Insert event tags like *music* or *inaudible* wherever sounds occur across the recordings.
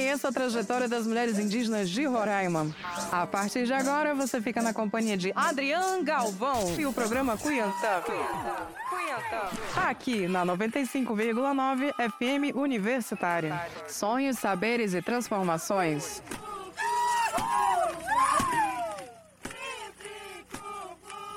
Conheça a trajetória das mulheres indígenas de Roraima. A partir de agora, você fica na companhia de Adrian Galvão e o programa Cuiantã. Aqui na 95,9 FM Universitária. Sonhos, saberes e transformações.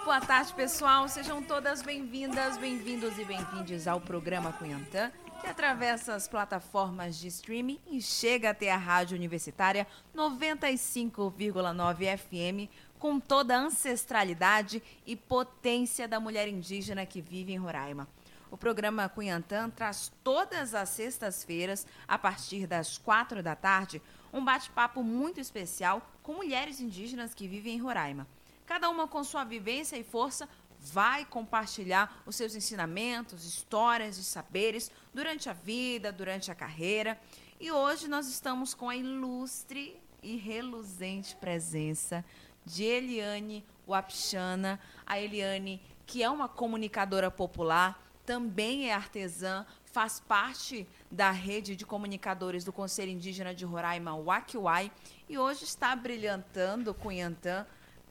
Boa tarde, pessoal. Sejam todas bem-vindas, bem-vindos e bem-vindes ao programa Cunhantã, que atravessa as plataformas de streaming e chega até a Rádio Universitária 95,9 FM, com toda a ancestralidade e potência da mulher indígena que vive em Roraima. O programa Cunhantã traz todas as sextas-feiras, a partir das quatro da tarde, um bate-papo muito especial com mulheres indígenas que vivem em Roraima. Cada uma com sua vivência e força vai compartilhar os seus ensinamentos, histórias e saberes durante a vida, durante a carreira. E hoje nós estamos com a ilustre e reluzente presença de Eliane Wapchana. A Eliane, que é uma comunicadora popular, também é artesã, faz parte da rede de comunicadores do Conselho Indígena de Roraima, Wakiwai, e hoje está brilhantando Cunhantã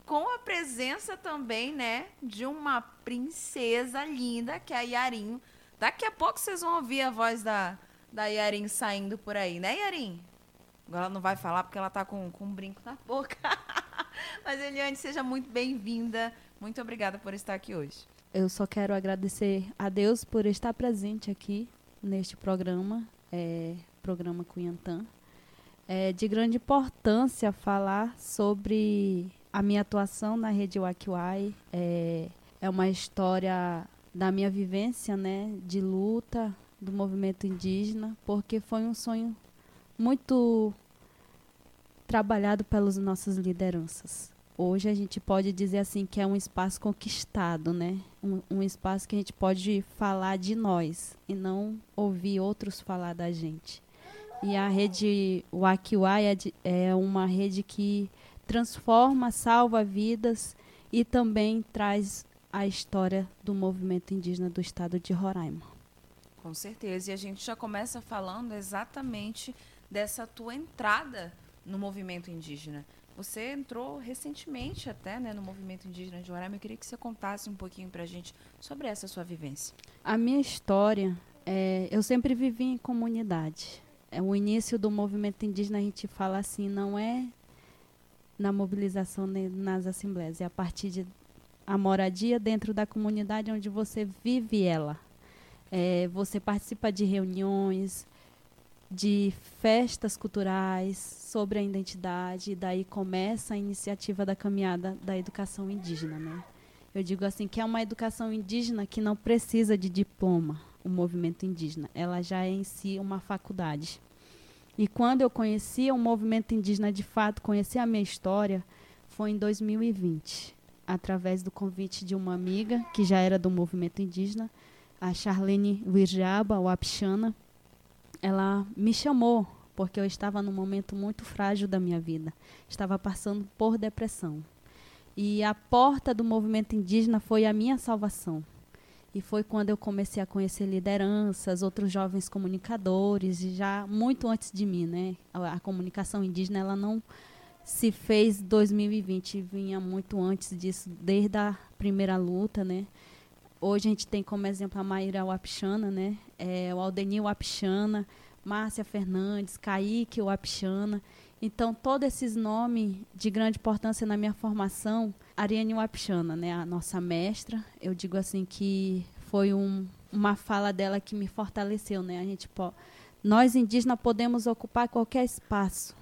com a presença também, né, de uma princesa linda, que é a Yarim. Daqui a pouco vocês vão ouvir a voz da, da Yarim saindo por aí, né, Yarim? Agora ela não vai falar porque ela tá com, com um brinco na boca. *laughs* Mas, Eliane, seja muito bem-vinda. Muito obrigada por estar aqui hoje. Eu só quero agradecer a Deus por estar presente aqui neste programa, é, programa Cunhantã. É de grande importância falar sobre a minha atuação na rede Wakiwai é, é uma história da minha vivência, né, de luta do movimento indígena, porque foi um sonho muito trabalhado pelas nossas lideranças. Hoje a gente pode dizer assim que é um espaço conquistado, né? Um, um espaço que a gente pode falar de nós e não ouvir outros falar da gente. E a rede Wakiwai é, de, é uma rede que transforma, salva vidas e também traz a história do movimento indígena do estado de Roraima. Com certeza. E a gente já começa falando exatamente dessa tua entrada no movimento indígena. Você entrou recentemente até né, no movimento indígena de Roraima. Eu queria que você contasse um pouquinho para a gente sobre essa sua vivência. A minha história, é, eu sempre vivi em comunidade. É, o início do movimento indígena, a gente fala assim, não é na mobilização nas assembleias. É a partir de a moradia dentro da comunidade onde você vive ela. É, você participa de reuniões, de festas culturais sobre a identidade, e daí começa a iniciativa da caminhada da educação indígena, né? Eu digo assim que é uma educação indígena que não precisa de diploma, o movimento indígena. Ela já é em si uma faculdade. E quando eu conheci o movimento indígena de fato, conheci a minha história, foi em 2020, através do convite de uma amiga que já era do movimento indígena, a Charlene Wirjaba, o Apixana. Ela me chamou porque eu estava num momento muito frágil da minha vida. Estava passando por depressão. E a porta do movimento indígena foi a minha salvação. E foi quando eu comecei a conhecer lideranças, outros jovens comunicadores, e já muito antes de mim, né? A, a comunicação indígena, ela não se fez 2020, vinha muito antes disso, desde a primeira luta, né? Hoje a gente tem como exemplo a Maíra Wapixana, né? É, o Aldenil Wapixana, Márcia Fernandes, Kaique Wapixana. Então, todos esses nomes de grande importância na minha formação, Ariane Wapchana, né, a nossa mestra, eu digo assim que foi um, uma fala dela que me fortaleceu, né? A gente nós indígenas podemos ocupar qualquer espaço,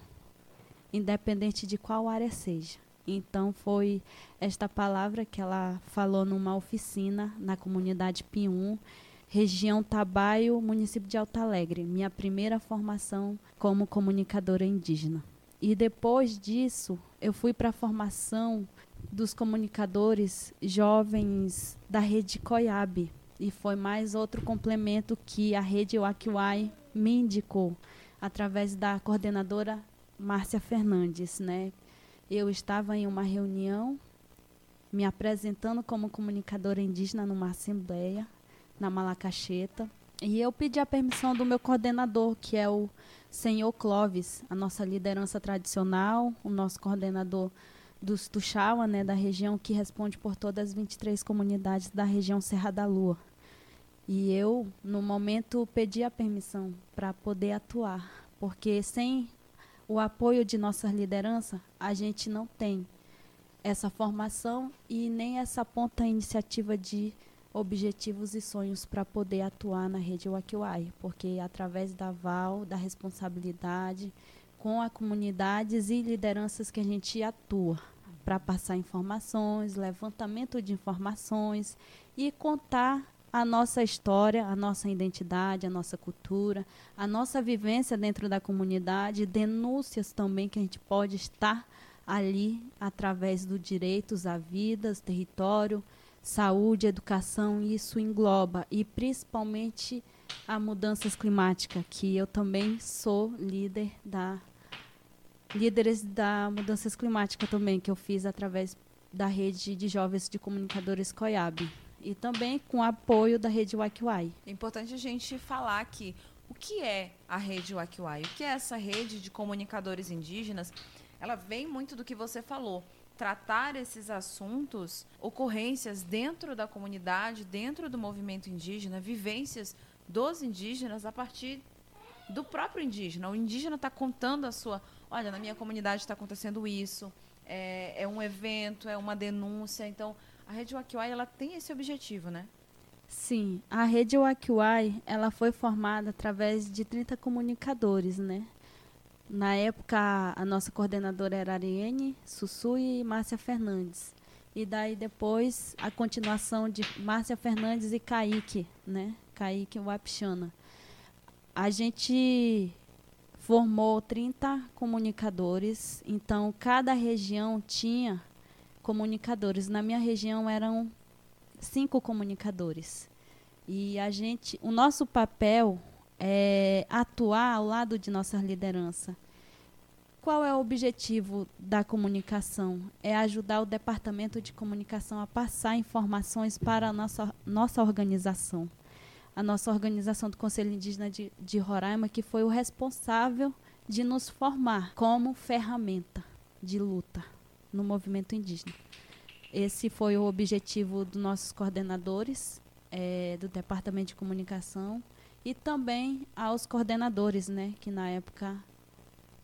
independente de qual área seja. Então foi esta palavra que ela falou numa oficina na comunidade Pium, região Tabaio, município de Alto Alegre, minha primeira formação como comunicadora indígena. E depois disso, eu fui para a formação dos comunicadores jovens da rede COIAB. E foi mais outro complemento que a rede Wakiwai me indicou, através da coordenadora Márcia Fernandes. Né? Eu estava em uma reunião, me apresentando como comunicadora indígena numa assembleia na Malacacheta. E eu pedi a permissão do meu coordenador, que é o senhor Clóvis, a nossa liderança tradicional, o nosso coordenador dos Tuxaua, né, da região que responde por todas as 23 comunidades da região Serra da Lua. E eu, no momento, pedi a permissão para poder atuar, porque sem o apoio de nossa liderança, a gente não tem essa formação e nem essa ponta iniciativa de objetivos e sonhos para poder atuar na rede Wakiwai, porque através da VAL, da responsabilidade com as comunidades e lideranças que a gente atua para passar informações, levantamento de informações e contar a nossa história, a nossa identidade, a nossa cultura, a nossa vivência dentro da comunidade, denúncias também que a gente pode estar ali através do direitos à vida, território, saúde, educação, isso engloba e principalmente a mudanças climáticas, que eu também sou líder da líderes da mudanças climáticas também que eu fiz através da rede de jovens de comunicadores COIAB e também com apoio da rede Wakiwai. É importante a gente falar que o que é a rede Wakiwai? O que é essa rede de comunicadores indígenas? Ela vem muito do que você falou, tratar esses assuntos, ocorrências dentro da comunidade, dentro do movimento indígena, vivências dos indígenas a partir do próprio indígena. O indígena está contando a sua, olha, na minha comunidade está acontecendo isso, é, é um evento, é uma denúncia, então a rede Wakiwai ela tem esse objetivo, né? Sim, a rede Wakiwai ela foi formada através de 30 comunicadores, né? Na época, a nossa coordenadora era Ariane Sussu e Márcia Fernandes. E daí depois a continuação de Márcia Fernandes e Kaique, né? Kaique Wapixana. A gente formou 30 comunicadores, então cada região tinha comunicadores. Na minha região eram cinco comunicadores. E a gente, o nosso papel é atuar ao lado de nossa liderança. Qual é o objetivo da comunicação? É ajudar o departamento de comunicação a passar informações para a nossa, nossa organização. A nossa organização do Conselho Indígena de, de Roraima, que foi o responsável de nos formar como ferramenta de luta no movimento indígena. Esse foi o objetivo dos nossos coordenadores é, do Departamento de Comunicação e também aos coordenadores, né, que na época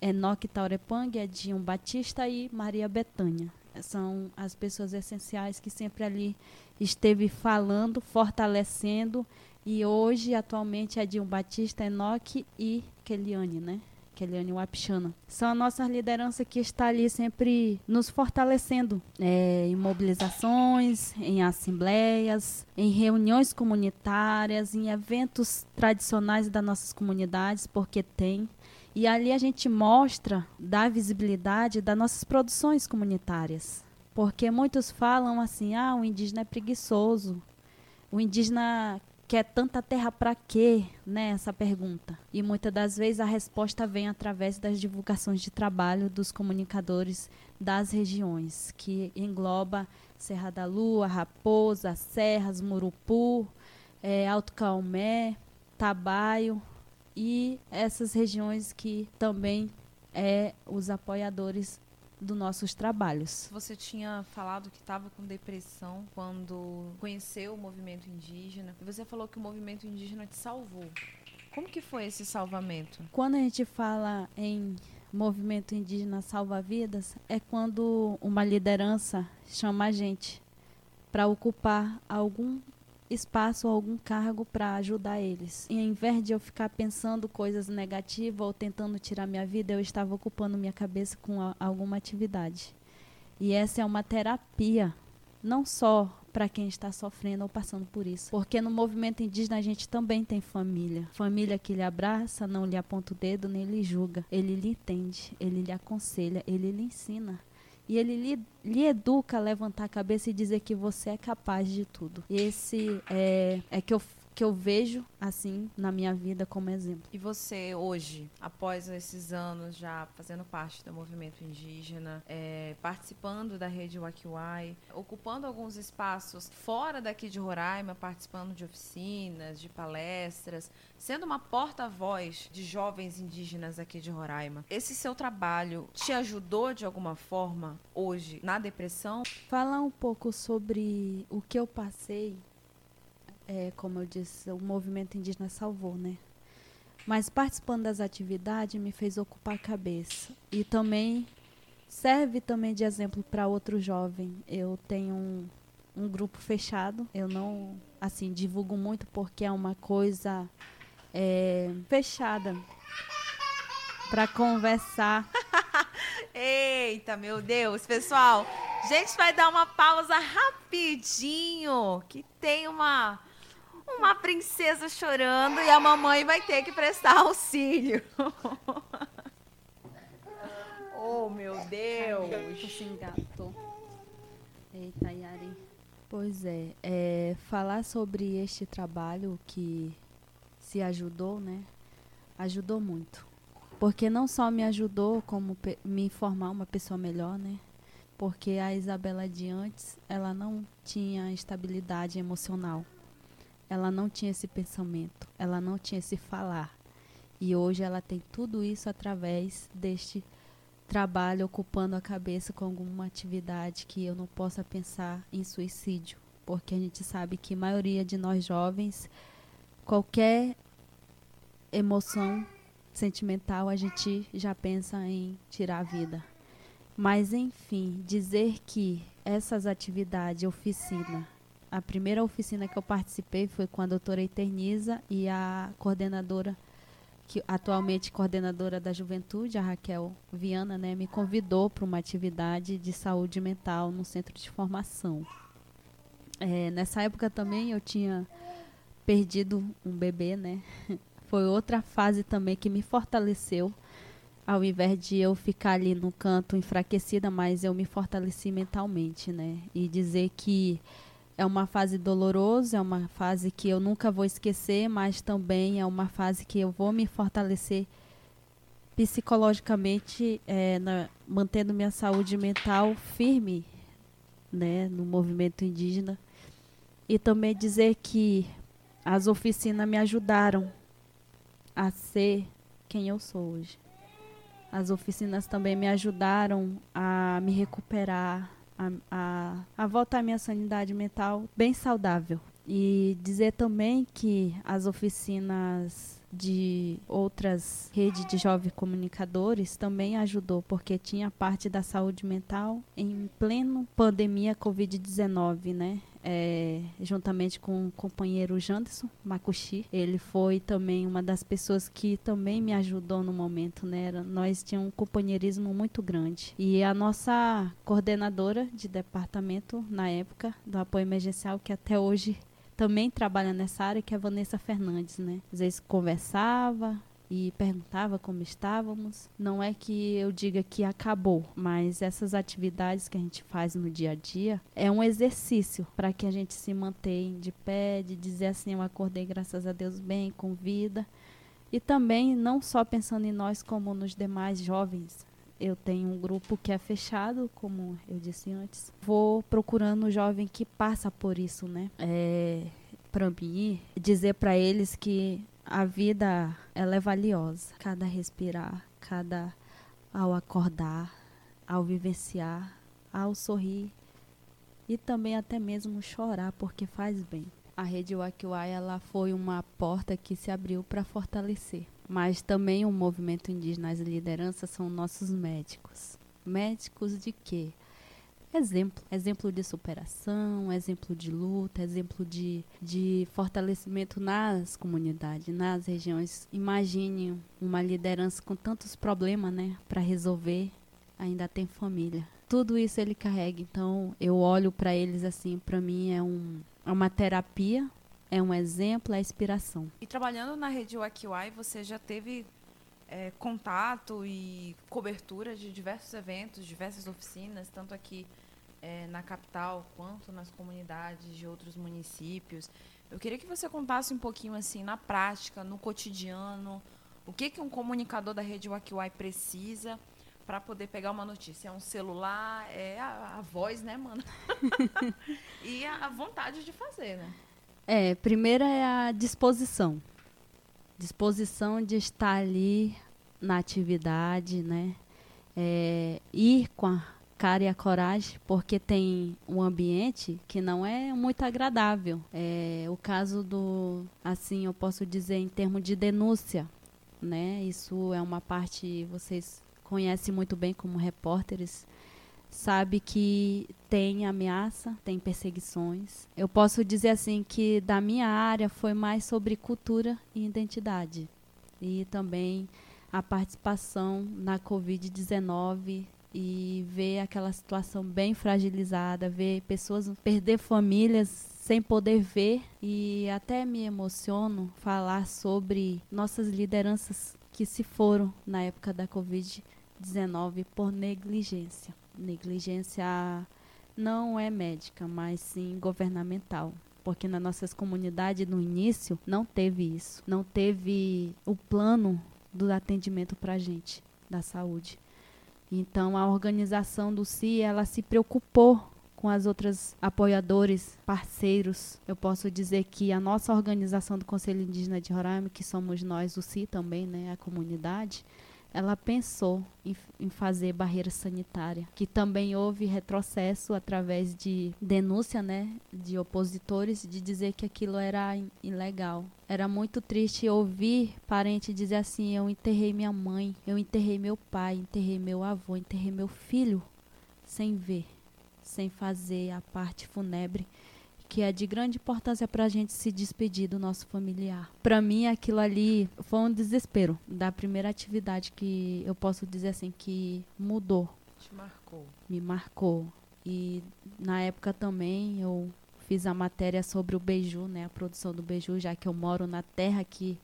Enoque Taurepang, Edinho Batista e Maria Betânia. São as pessoas essenciais que sempre ali esteve falando, fortalecendo e hoje, atualmente, Edinho Batista, Enoque e Keliane, né? Keliane Wapchana. São a nossa liderança que está ali sempre nos fortalecendo é, em mobilizações, em assembleias, em reuniões comunitárias, em eventos tradicionais das nossas comunidades, porque tem. E ali a gente mostra, dá visibilidade das nossas produções comunitárias. Porque muitos falam assim: ah, o indígena é preguiçoso. O indígena quer tanta terra para quê, né, essa pergunta. E muitas das vezes a resposta vem através das divulgações de trabalho dos comunicadores das regiões, que engloba Serra da Lua, Raposa, Serras, Murupu, é, Alto Calmé, Tabaio e essas regiões que também é os apoiadores dos nossos trabalhos. Você tinha falado que estava com depressão quando conheceu o movimento indígena. E você falou que o movimento indígena te salvou. Como que foi esse salvamento? Quando a gente fala em movimento indígena salva vidas, é quando uma liderança chama a gente para ocupar algum espaço ou algum cargo para ajudar eles. E ao invés de eu ficar pensando coisas negativas ou tentando tirar minha vida, eu estava ocupando minha cabeça com a, alguma atividade. E essa é uma terapia, não só para quem está sofrendo ou passando por isso. Porque no movimento indígena a gente também tem família. Família que lhe abraça, não lhe aponta o dedo, nem lhe julga. Ele lhe entende, ele lhe aconselha, ele lhe ensina. E ele lhe, lhe, educa a levantar a cabeça e dizer que você é capaz de tudo. Esse é, é que eu que eu vejo assim na minha vida como exemplo. E você hoje, após esses anos já fazendo parte do movimento indígena, é, participando da rede Wakiwai, ocupando alguns espaços fora daqui de Roraima, participando de oficinas, de palestras, sendo uma porta-voz de jovens indígenas aqui de Roraima. Esse seu trabalho te ajudou de alguma forma hoje na depressão? Falar um pouco sobre o que eu passei, é, como eu disse, o movimento indígena salvou, né? Mas participando das atividades me fez ocupar a cabeça e também serve também de exemplo para outro jovem. Eu tenho um, um grupo fechado, eu não assim divulgo muito porque é uma coisa é, fechada para conversar. *laughs* Eita, meu Deus, pessoal. A gente vai dar uma pausa rapidinho, que tem uma uma princesa chorando e a mamãe vai ter que prestar auxílio. *laughs* oh, meu Deus. Se engatou. Eita, Yari. Pois é, é, falar sobre este trabalho que se ajudou, né? Ajudou muito. Porque não só me ajudou como me formar uma pessoa melhor, né? Porque a Isabela de antes, ela não tinha estabilidade emocional. Ela não tinha esse pensamento, ela não tinha esse falar. E hoje ela tem tudo isso através deste trabalho ocupando a cabeça com alguma atividade que eu não possa pensar em suicídio, porque a gente sabe que a maioria de nós jovens qualquer emoção sentimental a gente já pensa em tirar a vida. Mas enfim, dizer que essas atividades, oficina, a primeira oficina que eu participei foi com a doutora Eterniza e a coordenadora, que atualmente coordenadora da juventude, a Raquel Viana, né, me convidou para uma atividade de saúde mental no centro de formação. É, nessa época também eu tinha perdido um bebê, né? *laughs* Foi outra fase também que me fortaleceu. Ao invés de eu ficar ali no canto enfraquecida, mas eu me fortaleci mentalmente, né? E dizer que é uma fase dolorosa, é uma fase que eu nunca vou esquecer, mas também é uma fase que eu vou me fortalecer psicologicamente, é, na, mantendo minha saúde mental firme, né, no movimento indígena. E também dizer que as oficinas me ajudaram a ser quem eu sou hoje. As oficinas também me ajudaram a me recuperar, a, a, a voltar à minha sanidade mental bem saudável. E dizer também que as oficinas de outras redes de jovens comunicadores também ajudou, porque tinha parte da saúde mental em pleno pandemia Covid-19, né? É, juntamente com o companheiro Janderson Makushi. Ele foi também uma das pessoas que também me ajudou no momento, né? Nós tínhamos um companheirismo muito grande. E a nossa coordenadora de departamento na época do apoio emergencial, que até hoje também trabalha nessa área, que é a Vanessa Fernandes, né? Às vezes conversava e perguntava como estávamos. Não é que eu diga que acabou, mas essas atividades que a gente faz no dia a dia é um exercício para que a gente se mantenha de pé, de dizer assim, eu acordei graças a Deus bem, com vida. E também não só pensando em nós como nos demais jovens, eu tenho um grupo que é fechado, como eu disse antes. Vou procurando um jovem que passa por isso, né? É, para mim, dizer para eles que a vida ela é valiosa. Cada respirar, cada ao acordar, ao vivenciar, ao sorrir e também até mesmo chorar porque faz bem. A rede Wakiwai ela foi uma porta que se abriu para fortalecer mas também o movimento indígena, as lideranças são nossos médicos. Médicos de quê? Exemplo, exemplo de superação, exemplo de luta, exemplo de, de fortalecimento nas comunidades, nas regiões. Imagine uma liderança com tantos problemas, né, para resolver, ainda tem família. Tudo isso ele carrega, então eu olho para eles assim, para mim é, um, é uma terapia é um exemplo, é inspiração. E trabalhando na rede Wakiwai, você já teve é, contato e cobertura de diversos eventos, diversas oficinas, tanto aqui é, na capital quanto nas comunidades de outros municípios. Eu queria que você contasse um pouquinho assim, na prática, no cotidiano, o que, que um comunicador da rede Wakiwai precisa para poder pegar uma notícia? É um celular, é a, a voz, né, mano? *laughs* e a, a, vontade de fazer, né? É, primeiro é a disposição. Disposição de estar ali na atividade, né? É, ir com a cara e a coragem, porque tem um ambiente que não é muito agradável. É, o caso do, assim, eu posso dizer em termos de denúncia, né? Isso é uma parte vocês conhecem muito bem como repórteres, sabe que tem ameaça, tem perseguições. Eu posso dizer assim que da minha área foi mais sobre cultura e identidade e também a participação na COVID-19 e ver aquela situação bem fragilizada, ver pessoas perder famílias sem poder ver e até me emociono falar sobre nossas lideranças que se foram na época da Covid-19 por negligência. Negligência não é médica, mas sim governamental. Porque nas nossas comunidades, no início, não teve isso. Não teve o plano do atendimento para a gente, da saúde. Então a organização do CI, ela se preocupou com as outras apoiadores, parceiros. Eu posso dizer que a nossa organização do Conselho Indígena de Roraima, que somos nós, o CI também, né, a comunidade, ela pensou em, em, fazer barreira sanitária, que também houve retrocesso através de denúncia, né, de opositores, de dizer que aquilo era ilegal. Era muito triste ouvir parente dizer assim: eu enterrei minha mãe, eu enterrei meu pai, enterrei meu avô, enterrei meu filho, sem ver, sem fazer a parte fúnebre que é de grande importância para a gente se despedir do nosso familiar. Para mim, aquilo ali foi um desespero da primeira atividade que eu posso dizer assim que mudou. Te marcou. Me marcou. E na época também eu fiz a matéria sobre o beiju, né, a produção do beiju, já que eu moro na terra que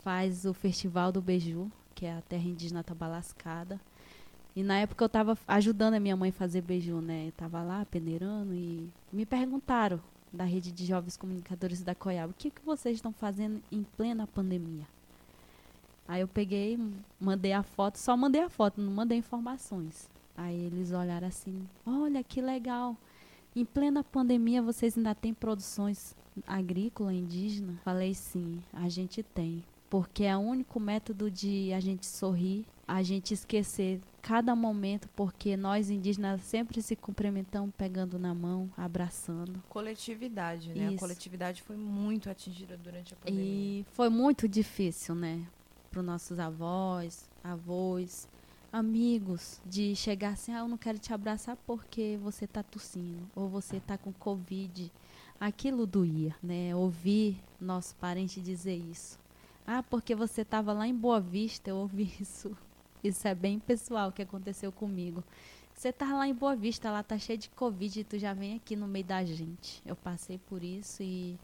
faz o festival do beiju, que é a terra indígena Tabalascada. E na época eu estava ajudando a minha mãe a fazer beiju, né? Eu tava lá peneirando e me perguntaram da rede de jovens comunicadores da COIAB, o que, que vocês estão fazendo em plena pandemia? Aí eu peguei, mandei a foto, só mandei a foto, não mandei informações. Aí eles olharam assim, olha que legal. Em plena pandemia vocês ainda têm produções agrícola indígena? Falei sim, a gente tem. Porque é o único método de a gente sorrir, a gente esquecer cada momento, porque nós indígenas sempre se cumprimentamos pegando na mão, abraçando. Coletividade, né? Isso. A coletividade foi muito atingida durante a pandemia. E foi muito difícil, né? Para os nossos avós, avós, amigos, de chegar assim, ah, eu não quero te abraçar porque você está tossindo, ou você está com Covid. Aquilo doía, né? Ouvir nosso parente dizer isso. Ah, porque você estava lá em Boa Vista, eu ouvi *laughs* isso isso é bem pessoal que aconteceu comigo. Você tá lá em Boa Vista, lá tá cheio de Covid e tu já vem aqui no meio da gente. Eu passei por isso e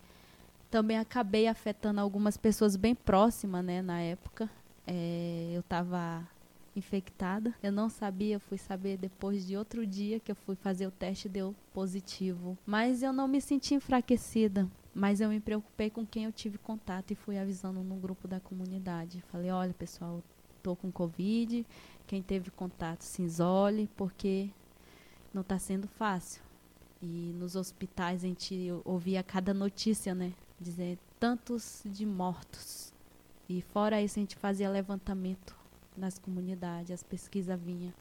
também acabei afetando algumas pessoas bem próximas, né, na época. É, eu tava infectada. Eu não sabia, eu fui saber depois de outro dia que eu fui fazer o teste deu positivo. Mas eu não me senti enfraquecida. Mas eu me preocupei com quem eu tive contato e fui avisando no grupo da comunidade. Falei, olha pessoal, estou com Covid, quem teve contato se isole, porque não está sendo fácil. E nos hospitais a gente ouvia cada notícia, né? Dizer tantos de mortos. E fora isso a gente fazia levantamento nas comunidades, as pesquisas vinham.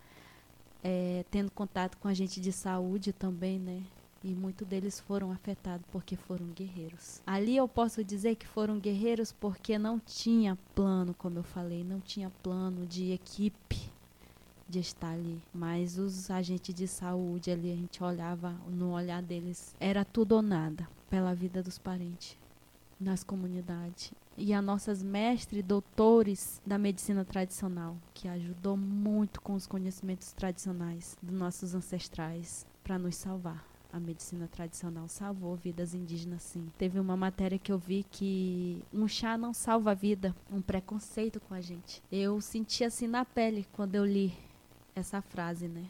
É, tendo contato com a gente de saúde também, né? E muitos deles foram afetados porque foram guerreiros. Ali eu posso dizer que foram guerreiros porque não tinha plano, como eu falei, não tinha plano de equipe de estar ali. Mas os agentes de saúde ali, a gente olhava no olhar deles, era tudo ou nada pela vida dos parentes nas comunidades. E as nossas mestres doutores da medicina tradicional, que ajudou muito com os conhecimentos tradicionais dos nossos ancestrais para nos salvar a medicina tradicional salvou vidas indígenas, sim. Teve uma matéria que eu vi que um chá não salva a vida, um preconceito com a gente. Eu senti assim na pele quando eu li essa frase, né?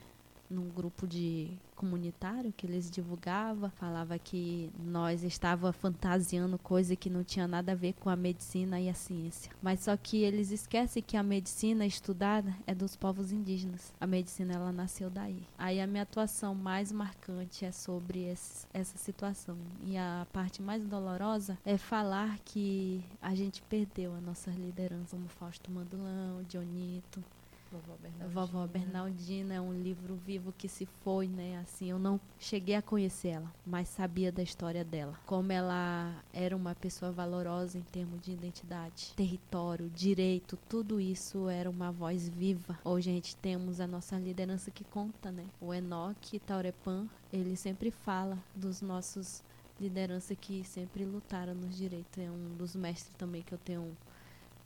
Num grupo de comunitário que eles divulgavam, falava que nós estava fantasiando coisa que não tinha nada a ver com a medicina e a ciência. Mas só que eles esquecem que a medicina estudada é dos povos indígenas. A medicina ela nasceu daí. Aí a minha atuação mais marcante é sobre esse, essa situação. E a parte mais dolorosa é falar que a gente perdeu a nossa liderança, como Fausto Mandulão, Dionito, Vovó Bernardina. Vovó Bernardina é um livro vivo que se foi, né? Assim, eu não cheguei a conhecer ela, mas sabia da história dela. Como ela era uma pessoa valorosa em termos de identidade, território, direito, tudo isso era uma voz viva. Hoje a gente temos a nossa liderança que conta, né? O Enoque Taurepan, ele sempre fala dos nossos liderança que sempre lutaram nos direitos. É um dos mestres também que eu tenho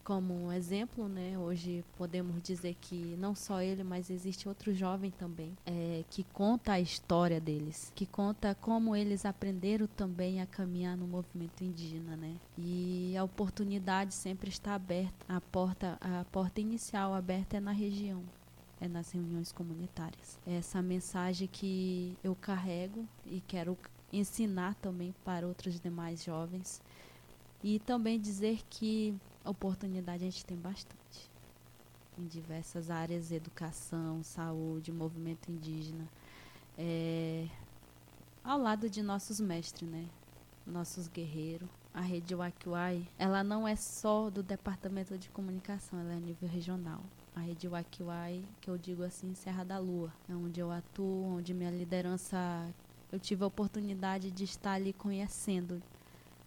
como um exemplo, né? Hoje podemos dizer que não só ele, mas existe outro jovem também é, que conta a história deles, que conta como eles aprenderam também a caminhar no movimento indígena, né? E a oportunidade sempre está aberta, a porta, a porta inicial aberta é na região. É nas reuniões comunitárias. É essa mensagem que eu carrego e quero ensinar também para outros demais jovens. E também dizer que oportunidade a gente tem bastante. Em diversas áreas, educação, saúde, movimento indígena. É, ao lado de nossos mestres, né? Nossos guerreiros. A rede Wakiwai, ela não é só do departamento de comunicação, ela é a nível regional. A rede Wakiwai, que eu digo assim, Serra da Lua, é onde eu atuo, onde minha liderança, eu tive a oportunidade de estar ali conhecendo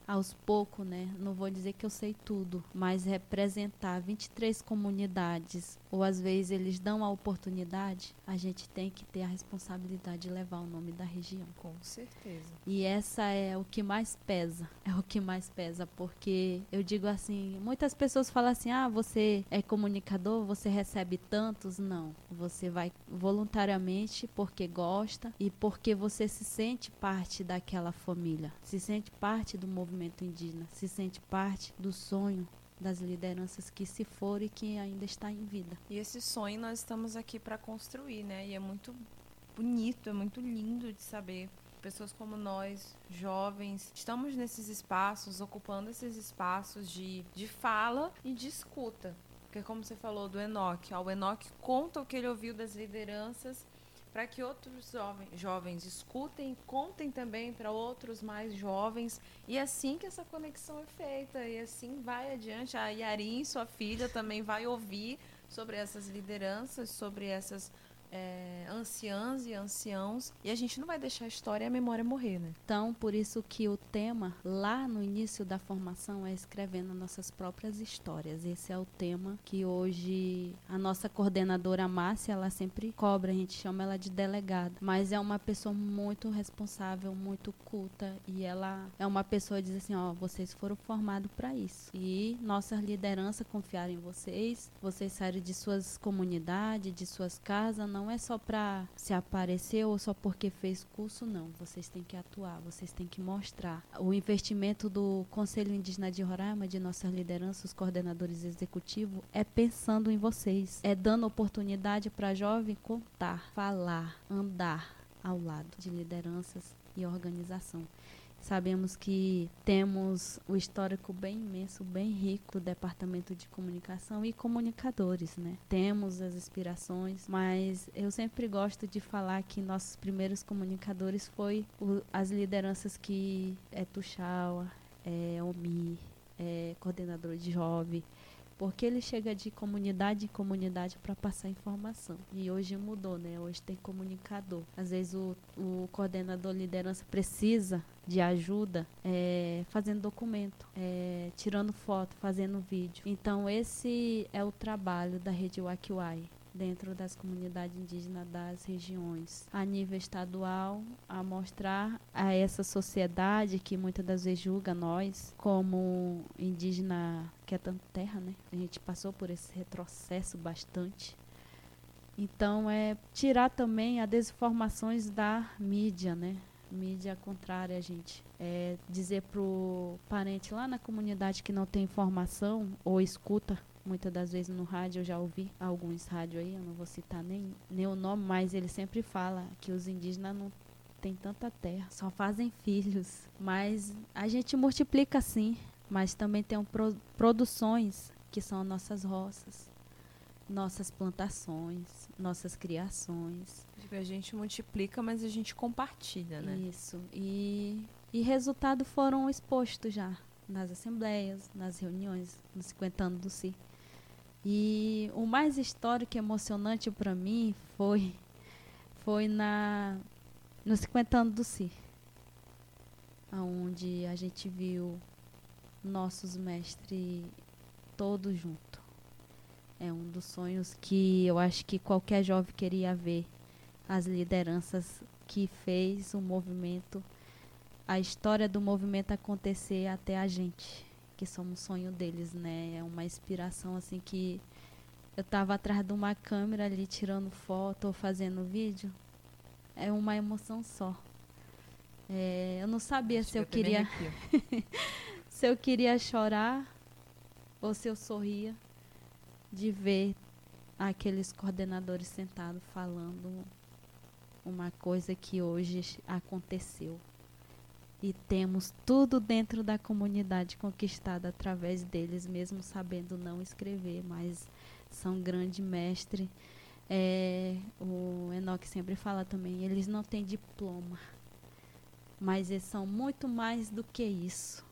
aos poucos, né? Não vou dizer que eu sei tudo, mas representar 23 comunidades, ou às vezes eles dão a oportunidade, a gente tem que ter a responsabilidade de levar o nome da região. Com certeza. E essa é o que mais pesa, *laughs* é o que mais pesa, porque eu digo assim, muitas pessoas falam assim: "Ah, você é comunicador, você recebe tantos?" Não, você vai voluntariamente porque gosta e porque você se sente parte daquela família, se sente parte do movimento indígena, se sente parte do sonho das lideranças que se foram e que ainda está em vida. E esse sonho nós estamos aqui para construir, né? E é muito bonito, é muito lindo de saber pessoas como nós, jovens, estamos nesses espaços, ocupando esses espaços de, de fala e de escuta. Porque como você falou do Enoque, ó, o Enoque conta o que ele ouviu das lideranças para que outros jovens, jovens escutem contem também para outros mais jovens. E é assim que essa conexão é feita. E assim vai adiante. A Yarin, sua filha, também vai ouvir sobre essas lideranças, sobre essas é, anciãs e anciãos. E a gente não vai deixar a história e a memória morrer, né? Então, por isso que o tema lá no início da formação é escrevendo nossas próprias histórias. Esse é o tema que hoje a nossa coordenadora Márcia, ela sempre cobra, a gente chama ela de delegada. Mas é uma pessoa muito responsável, muito culta e ela é uma pessoa que diz assim, ó, vocês foram formados para isso. E nossa liderança confiar em vocês, vocês saíram de suas comunidades, de suas casas, não não é só para se aparecer ou só porque fez curso, não. Vocês têm que atuar, vocês têm que mostrar. O investimento do Conselho Indígena de Roraima, de nossas lideranças, os coordenadores executivos, é pensando em vocês, é dando oportunidade para jovem contar, falar, andar ao lado de lideranças e organização. Sabemos que temos o histórico bem imenso, bem rico do departamento de comunicação e comunicadores, né? Temos as inspirações, mas eu sempre gosto de falar que nossos primeiros comunicadores foi o, as lideranças que é Tuxaua, é Omi, é coordenador de jovem, porque ele chega de comunidade em comunidade para passar informação. E hoje mudou, né? Hoje tem comunicador. Às vezes o, o coordenador liderança precisa de ajuda é, fazendo documento, é, tirando foto, fazendo vídeo. Então esse é o trabalho da rede Wakiwai dentro das comunidades indígenas das regiões, a nível estadual, a mostrar a essa sociedade que muitas das vezes julga nós como indígena que é tanto terra, né? A gente passou por esse retrocesso bastante. Então é tirar também as desinformações da mídia, né? Mídia contrária, gente. É dizer pro parente lá na comunidade que não tem informação ou escuta muitas das vezes no rádio, eu já ouvi alguns rádios aí, eu não vou citar nem, nem o nome, mas ele sempre fala que os indígenas não têm tanta terra, só fazem filhos. Mas a gente multiplica sim, mas também tem um pro, produções que são nossas roças, nossas plantações, nossas criações. A gente multiplica, mas a gente compartilha, né? Isso. E, e resultados foram expostos já nas assembleias, nas reuniões, nos 50 anos do CI. E o mais histórico e emocionante para mim foi foi na nos 50 anos do CI, onde a gente viu nossos mestres todos juntos. É um dos sonhos que eu acho que qualquer jovem queria ver as lideranças que fez o movimento, a história do movimento acontecer até a gente que somos sonho deles, né? É uma inspiração assim que eu estava atrás de uma câmera ali tirando foto ou fazendo vídeo. É uma emoção só. É, eu não sabia Acho se eu, eu queria *laughs* se eu queria chorar ou se eu sorria de ver aqueles coordenadores sentados falando uma coisa que hoje aconteceu e temos tudo dentro da comunidade conquistada através deles, mesmo sabendo não escrever, mas são grande mestre. É, o Enoque sempre fala também, eles não têm diploma, mas eles são muito mais do que isso,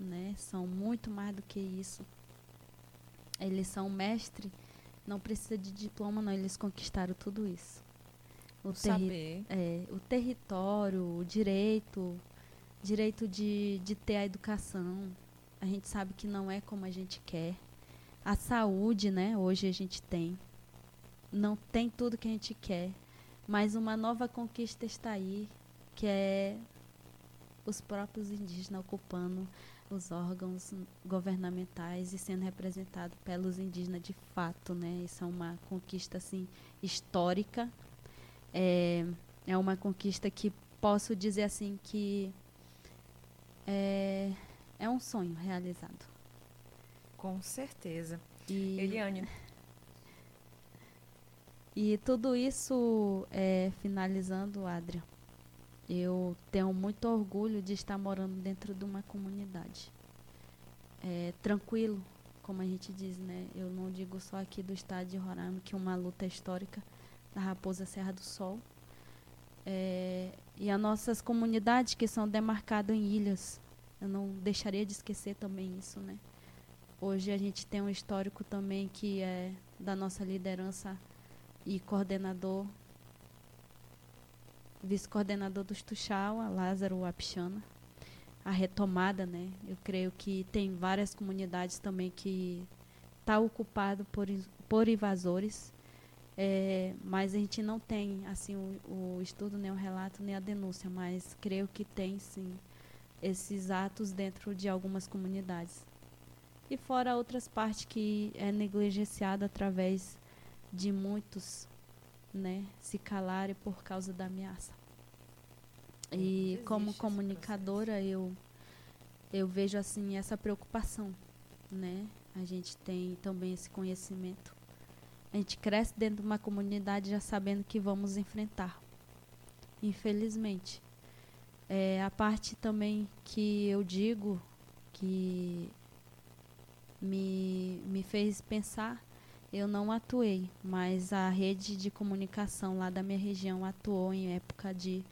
né? São muito mais do que isso. Eles são mestre, não precisa de diploma, não. Eles conquistaram tudo isso. O, terri é, o território, o direito, direito de, de ter a educação. A gente sabe que não é como a gente quer. A saúde, né? Hoje a gente tem. Não tem tudo que a gente quer. Mas uma nova conquista está aí, que é os próprios indígenas ocupando os órgãos governamentais e sendo representado pelos indígenas de fato, né? Isso é uma conquista assim histórica. É, é uma conquista que posso dizer assim que é, é um sonho realizado. Com certeza. E, Eliane. E tudo isso, é, finalizando, Adria, eu tenho muito orgulho de estar morando dentro de uma comunidade. É, tranquilo, como a gente diz, né? Eu não digo só aqui do estado de Roraima, que é uma luta histórica da Raposa Serra do Sol, é, e as nossas comunidades que são demarcadas em ilhas. Eu não deixaria de esquecer também isso, né? Hoje a gente tem um histórico também que é da nossa liderança e coordenador, vice-coordenador do Tuxau, Lázaro Apixana. A retomada, né? Eu creio que tem várias comunidades também que tá ocupado por, por invasores é, mas a gente não tem assim o, o, estudo, nem o relato, nem a denúncia, mas creio que tem sim esses atos dentro de algumas comunidades. E fora outras partes que é negligenciada através de muitos né, se calarem por causa da ameaça. E como comunicadora eu eu vejo assim essa preocupação, né? A gente tem também esse conhecimento a gente cresce dentro de uma comunidade já sabendo que vamos enfrentar. Infelizmente. É, a parte também que eu digo que me, me fez pensar, eu não atuei, mas a rede de comunicação lá da minha região atuou em época de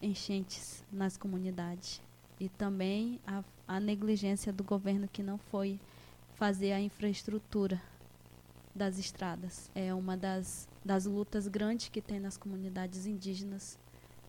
enchentes nas comunidades. E também a, a negligência do governo que não foi fazer a infraestrutura das estradas. É uma das, das lutas grandes que tem nas comunidades indígenas.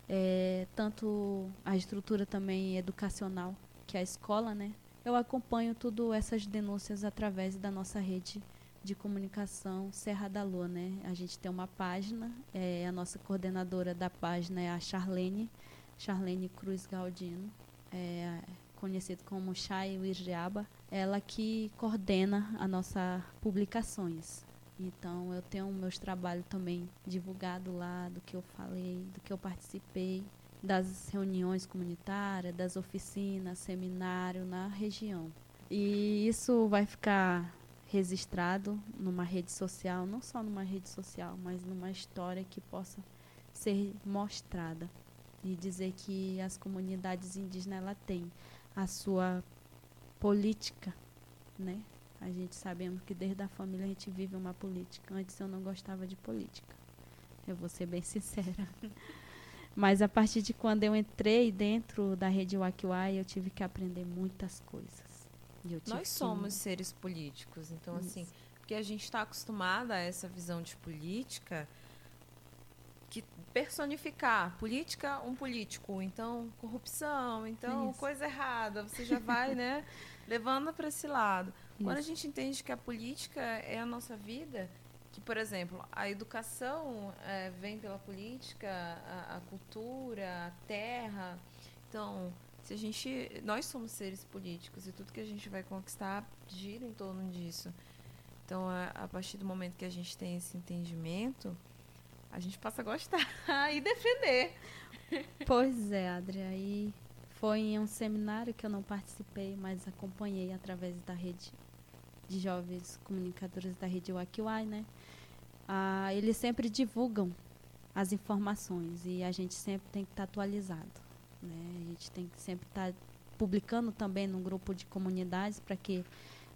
É, tanto a estrutura também educacional, que é a escola, né? Eu acompanho tudo essas denúncias através da nossa rede de comunicação Serra da Lua, né? A gente tem uma página, é, a nossa coordenadora da página é a Charlene, Charlene Cruz Galdino, é, conhecido como Chay Wirjaba ela que coordena a nossa publicações. Então eu tenho meus trabalhos também divulgado lá do que eu falei, do que eu participei, das reuniões comunitárias, das oficinas, seminário na região. E isso vai ficar registrado numa rede social, não só numa rede social, mas numa história que possa ser mostrada e dizer que as comunidades indígenas ela tem a sua política, né? A gente sabemos que desde a família a gente vive uma política. Antes eu não gostava de política. Eu vou ser bem *laughs* sincera. Mas a partir de quando eu entrei dentro da rede Wakiwai, eu tive que aprender muitas coisas. Nós somos que... seres políticos, então assim, Isso. assim, porque a gente está acostumada a essa visão de política que personificar política um político, então corrupção, então Isso. coisa errada, você já vai, né, *laughs* levando para esse lado. Isso. Quando a gente entende que a política é a nossa vida, que por exemplo a educação é, vem pela política, a, a cultura, a terra, então se a gente nós somos seres políticos e tudo que a gente vai conquistar gira em torno disso então a, a partir do momento que a gente tem esse entendimento a gente passa a gostar *laughs* e defender. Pois é Adria e foi em um seminário que eu não participei mas acompanhei através da rede de jovens comunicadores da rede Wakiwai, né? Ah, eles sempre divulgam as informações e a gente sempre tem que estar atualizado né? A gente tem que sempre estar tá publicando também no grupo de comunidades para que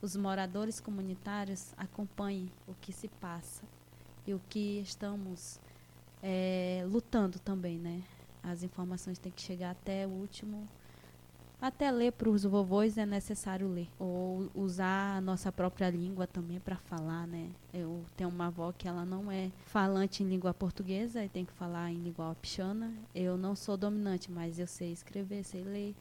os moradores comunitários acompanhem o que se passa e o que estamos é, lutando também, né? As informações têm que chegar até o último até ler para os vovôs é necessário ler. Ou usar a nossa própria língua também para falar, né? Eu tenho uma avó que ela não é falante em língua portuguesa e tem que falar em língua opixana. Eu não sou dominante, mas eu sei escrever, sei ler.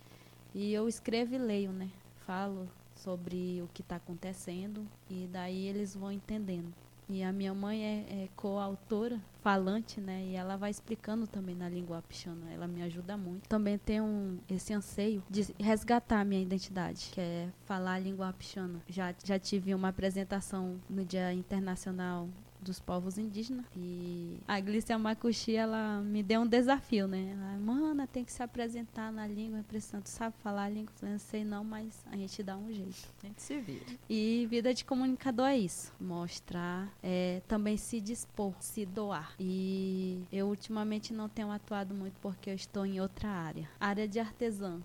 E eu escrevo e leio, né? Falo sobre o que está acontecendo e daí eles vão entendendo. E a minha mãe é, é coautora, falante, né? E ela vai explicando também na língua apixana. Ela me ajuda muito. Também tenho esse anseio de resgatar a minha identidade, que é falar a língua apixana. Já, já tive uma apresentação no Dia Internacional dos povos indígenas. E a Glícia Macuxi, ela me deu um desafio, né? Ela, mana, tem que se apresentar na língua impressionante. Sabe falar a língua? Eu não sei não, mas a gente dá um jeito. A gente se vira. E vida de comunicador é isso. Mostrar, é, também se dispor, se doar. E eu ultimamente não tenho atuado muito porque eu estou em outra área. Área de artesã.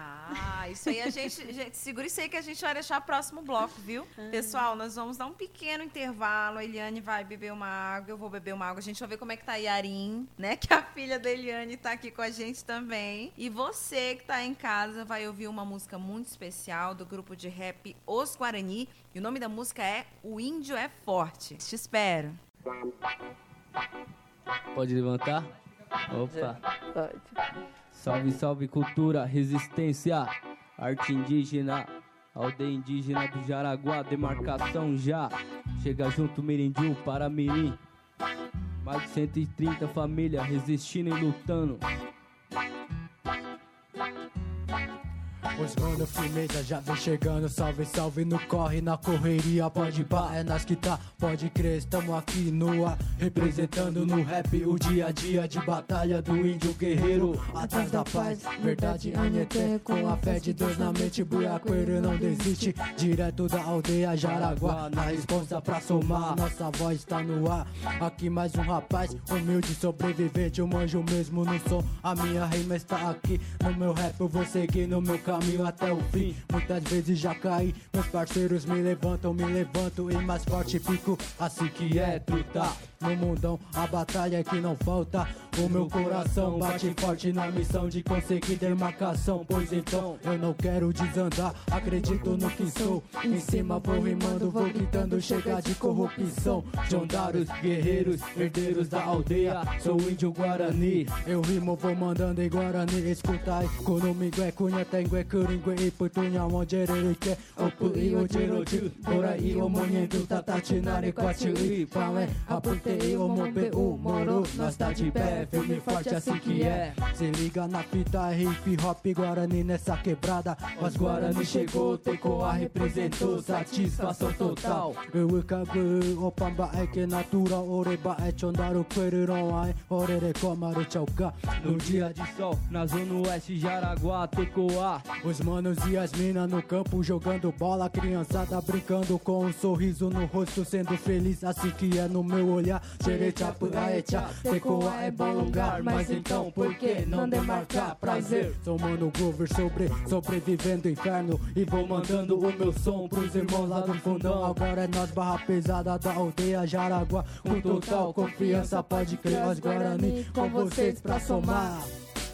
Ah, isso aí a gente, *laughs* gente, segura isso aí que a gente vai deixar o próximo bloco, viu? Ah. Pessoal, nós vamos dar um pequeno intervalo. A Eliane vai beber uma água, eu vou beber uma água. A gente vai ver como é que tá a Yarin, né? Que a filha da Eliane tá aqui com a gente também. E você que tá em casa vai ouvir uma música muito especial do grupo de rap Os Guarani. E o nome da música é O Índio é Forte. Te espero. Pode levantar? Opa. Pode. Salve, salve cultura, resistência, arte indígena, aldeia indígena do Jaraguá, demarcação já. Chega junto Mirindiu para Mirim. Mais de 130 famílias resistindo e lutando. Os mano, firmeza já vem chegando. Salve, salve no corre, na correria. Pode pá, é nós que tá, pode crer. Estamos aqui no ar, representando no rap o dia a dia de batalha do índio guerreiro. Atrás da paz, verdade, Anheté. Com a fé de Deus na mente, buiaqueiro não desiste. Direto da aldeia Jaraguá, na resposta pra somar. Nossa voz está no ar. Aqui mais um rapaz, humilde, sobrevivente. Eu manjo mesmo no som. A minha rima está aqui no meu rap. Eu vou seguir no meu caminho caminho até o fim. Muitas vezes já caí, meus parceiros me levantam, me levanto e mais forte fico. Assim que é truta. No mundão, a batalha é que não falta. O meu coração bate forte na missão de conseguir demarcação. Pois então, eu não quero desandar, acredito no que sou. Em cima vou rimando, vou gritando, chega de corrupção. Jondaros, guerreiros, herdeiros da aldeia. Sou índio Guarani. Eu rimo, vou mandando em Guarani. Escutai, comigo é cunha, tengue, é kuringue, iputunha, mongerere, que opu, i, ojiroju. Por aí, o monhendo, tatatinare, quatili, pame, apute, i, o mobe, o moro. Nós tá de pé, firme e forte assim que é. Se liga na fita hip hop Guarani nessa quebrada. Mas Guarani chegou, Tecoa representou, satisfação total. Eu acabei, opamba é que natura, oreba é chondaru, queriron ai, orere komaru chauka. No dia de sol, na zona oeste, Jaraguá, Tecoa. Os manos e as minas no campo jogando bola, criançada brincando com um sorriso no rosto, sendo feliz, assim que é no meu olhar. Xerechapu aecha, Tecoa é bom lugar, mas então por que não demarcar prazer? Sou mano Grover sobre, sobrevivendo inferno e vou mandando o meu som pros irmãos lá do fundão. Agora é nós barra pesada da aldeia Jaraguá, com total confiança pode crer, nós Guarani com vocês pra somar.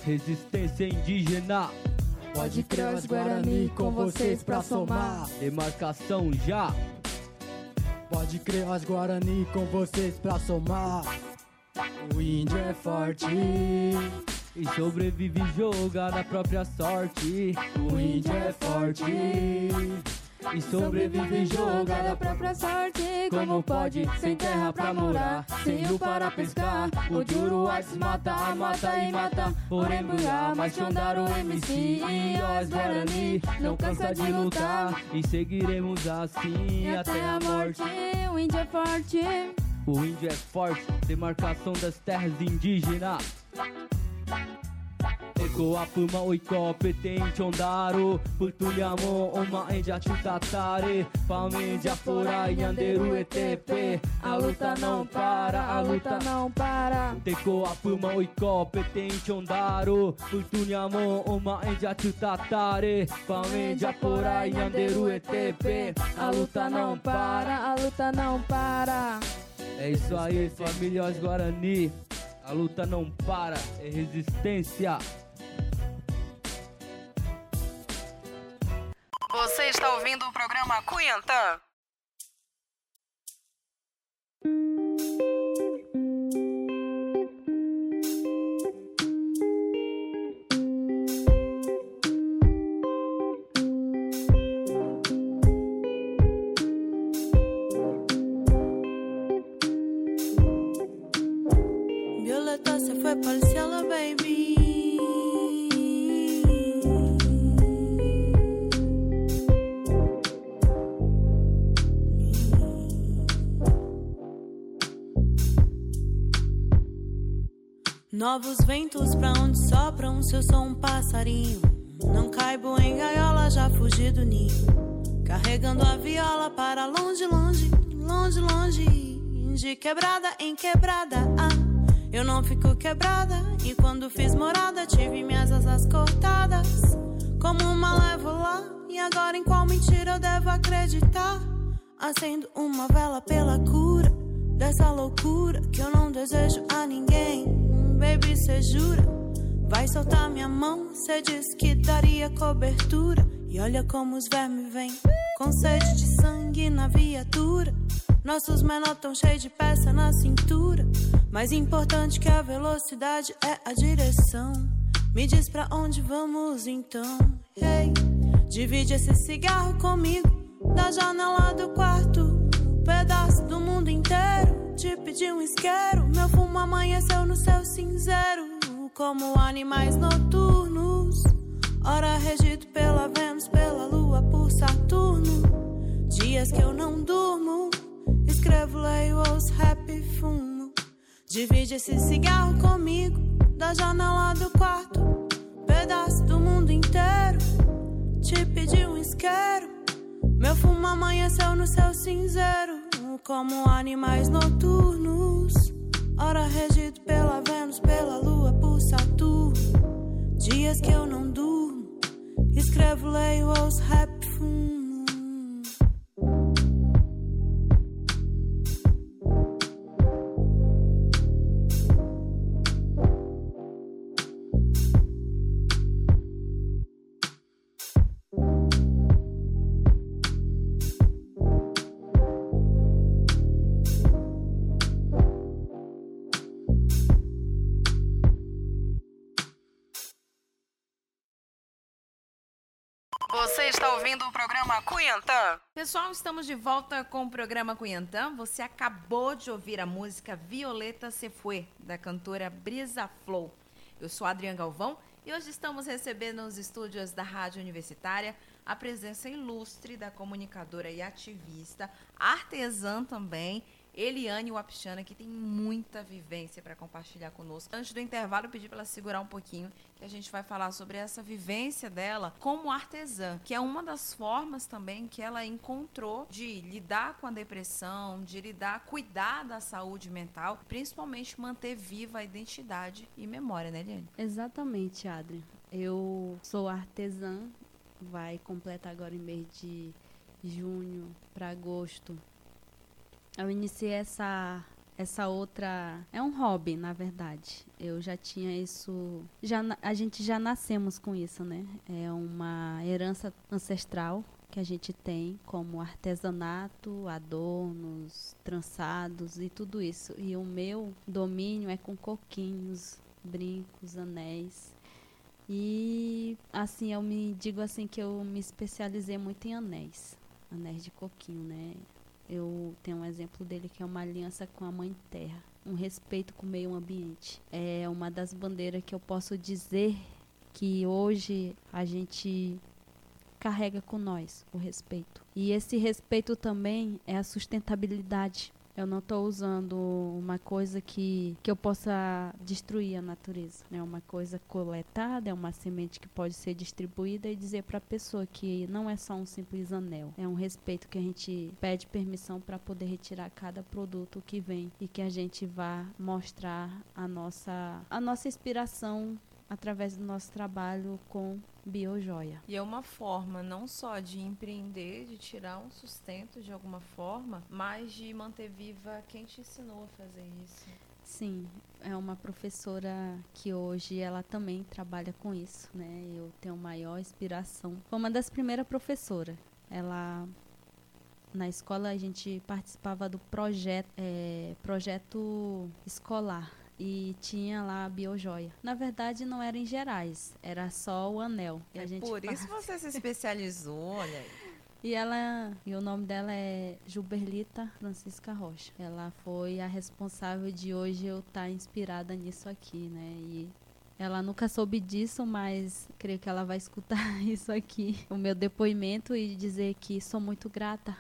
Resistência indígena, Pode crer, os Guarani com vocês pra somar. demarcação já. Pode crer, os Guarani com vocês pra somar. O índio é forte, E sobrevive joga na própria sorte. o índio é forte. E sobrevive joga na própria sorte. Como pode, sem terra pra morar, sem rio para pescar. O Juruá se mata, a mata e mata. Mas Xandaro MC e os Guarani não cansa de lutar. E seguiremos assim até a morte. O índio é forte. O índio é forte, demarcação das terras indígenas. Ecoa puma oiko peten chondaro Putulhamon oma enja chutatare Palmendia fora yanderu etepe A luta não para, a luta não para. Tecoa puma oiko peten chondaro Putulhamon oma enja chutatare Palmendia fora yanderu etepe A luta não para a luta não para. É isso aí, família Os Guarani. A luta não para, é resistência. Você está ouvindo o programa Cuiantã. Novos ventos pra onde sopram, se eu sou um passarinho. Não caibo em gaiola, já fugi do ninho. Carregando a viola para longe, longe, longe, longe. De quebrada em quebrada, ah, eu não fico quebrada. E quando fiz morada, tive minhas asas cortadas. Como uma malévola, e agora em qual mentira eu devo acreditar? Acendo uma vela pela cura dessa loucura que eu não desejo a ninguém. Baby, cê jura? Vai soltar minha mão, cê disse que daria cobertura. E olha como os vermes vêm, com sede de sangue na viatura. Nossos menor tão cheios de peça na cintura. Mais importante que a velocidade é a direção. Me diz pra onde vamos então. Hey, divide esse cigarro comigo, da janela do quarto. Um pedaço do mundo inteiro. Te pedi um isqueiro, meu fumo amanheceu no céu cinzeiro. Como animais noturnos. Ora regido pela Vênus, pela Lua, por Saturno. Dias que eu não durmo. Escrevo, leio, ouço rap e fumo. Divide esse cigarro comigo, da janela do quarto. Pedaço do mundo inteiro. Te pedi um isqueiro. Meu fumo amanheceu no céu cinzeiro. Como animais noturnos. Ora regido pela Vênus, pela Lua, por Saturno. Dias que eu não durmo. Escrevo, leio, ouço rap e ouvindo o programa Cunhantã. Pessoal, estamos de volta com o programa Cunhantã. Você acabou de ouvir a música Violeta Se Fue, da cantora Brisa Flow. Eu sou Adriana Galvão e hoje estamos recebendo nos estúdios da Rádio Universitária a presença ilustre da comunicadora e ativista, artesã também, Eliane Wapchana, que tem muita vivência para compartilhar conosco. Antes do intervalo, eu pedi para ela segurar um pouquinho, que a gente vai falar sobre essa vivência dela como artesã, que é uma das formas também que ela encontrou de lidar com a depressão, de lidar, cuidar da saúde mental, principalmente manter viva a identidade e memória, né, Eliane? Exatamente, Adri. Eu sou artesã, vai completar agora em mês de junho para agosto eu iniciei essa essa outra é um hobby, na verdade. Eu já tinha isso, já a gente já nascemos com isso, né? É uma herança ancestral que a gente tem como artesanato, adornos, trançados e tudo isso. E o meu domínio é com coquinhos, brincos, anéis. E assim, eu me digo assim que eu me especializei muito em anéis, anéis de coquinho, né? Eu tenho um exemplo dele que é uma aliança com a Mãe Terra, um respeito com o meio ambiente. É uma das bandeiras que eu posso dizer que hoje a gente carrega com nós, o respeito. E esse respeito também é a sustentabilidade. Eu não estou usando uma coisa que, que eu possa destruir a natureza. É né? uma coisa coletada, é uma semente que pode ser distribuída e dizer para a pessoa que não é só um simples anel. É um respeito que a gente pede permissão para poder retirar cada produto que vem e que a gente vá mostrar a nossa, a nossa inspiração através do nosso trabalho com biojoia. E é uma forma não só de empreender, de tirar um sustento de alguma forma, mas de manter viva quem te ensinou a fazer isso. Sim, é uma professora que hoje ela também trabalha com isso, né? Eu tenho maior inspiração. Foi uma das primeiras professoras. Ela na escola a gente participava do projeto é, projeto escolar e tinha lá a biojoia. Na verdade, não era em Gerais, era só o anel. É por isso *laughs* você se especializou, olha aí. E ela, e o nome dela é Gilberlita Francisca Rocha. Ela foi a responsável de hoje eu estar tá inspirada nisso aqui, né? E ela nunca soube disso, mas creio que ela vai escutar *laughs* isso aqui, o meu depoimento e dizer que sou muito grata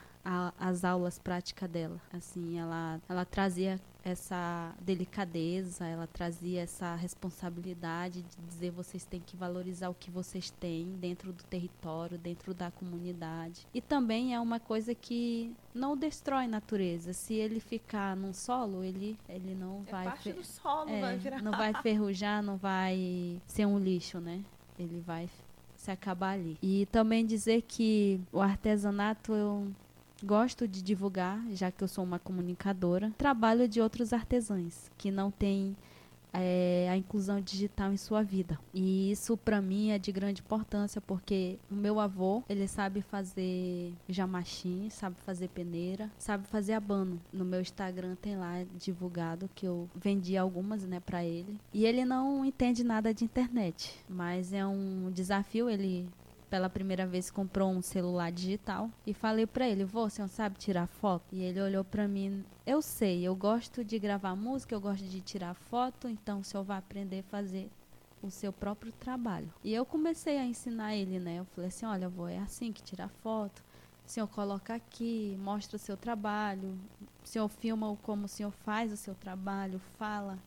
às aulas práticas dela. Assim, ela ela trazia essa delicadeza, ela trazia essa responsabilidade de dizer vocês têm que valorizar o que vocês têm dentro do território, dentro da comunidade. E também é uma coisa que não destrói a natureza. Se ele ficar num solo, ele, ele não é vai... Parte do solo é, vai virar... Não vai ferrujar, não vai ser um lixo, né? Ele vai se acabar ali. E também dizer que o artesanato eu Gosto de divulgar, já que eu sou uma comunicadora, trabalho de outros artesãos que não têm é, a inclusão digital em sua vida. E isso para mim é de grande importância porque o meu avô, ele sabe fazer jamachim, sabe fazer peneira, sabe fazer abano. No meu Instagram tem lá divulgado que eu vendi algumas, né, para ele. E ele não entende nada de internet, mas é um desafio ele pela primeira vez comprou um celular digital e falei para ele: "Você não sabe tirar foto?" E ele olhou para mim: "Eu sei, eu gosto de gravar música, eu gosto de tirar foto, então o senhor vai aprender a fazer o seu próprio trabalho". E eu comecei a ensinar ele, né? Eu falei assim: "Olha, vou é assim que tira foto. O senhor coloca aqui, mostra o seu trabalho, o senhor filma como o senhor faz o seu trabalho, fala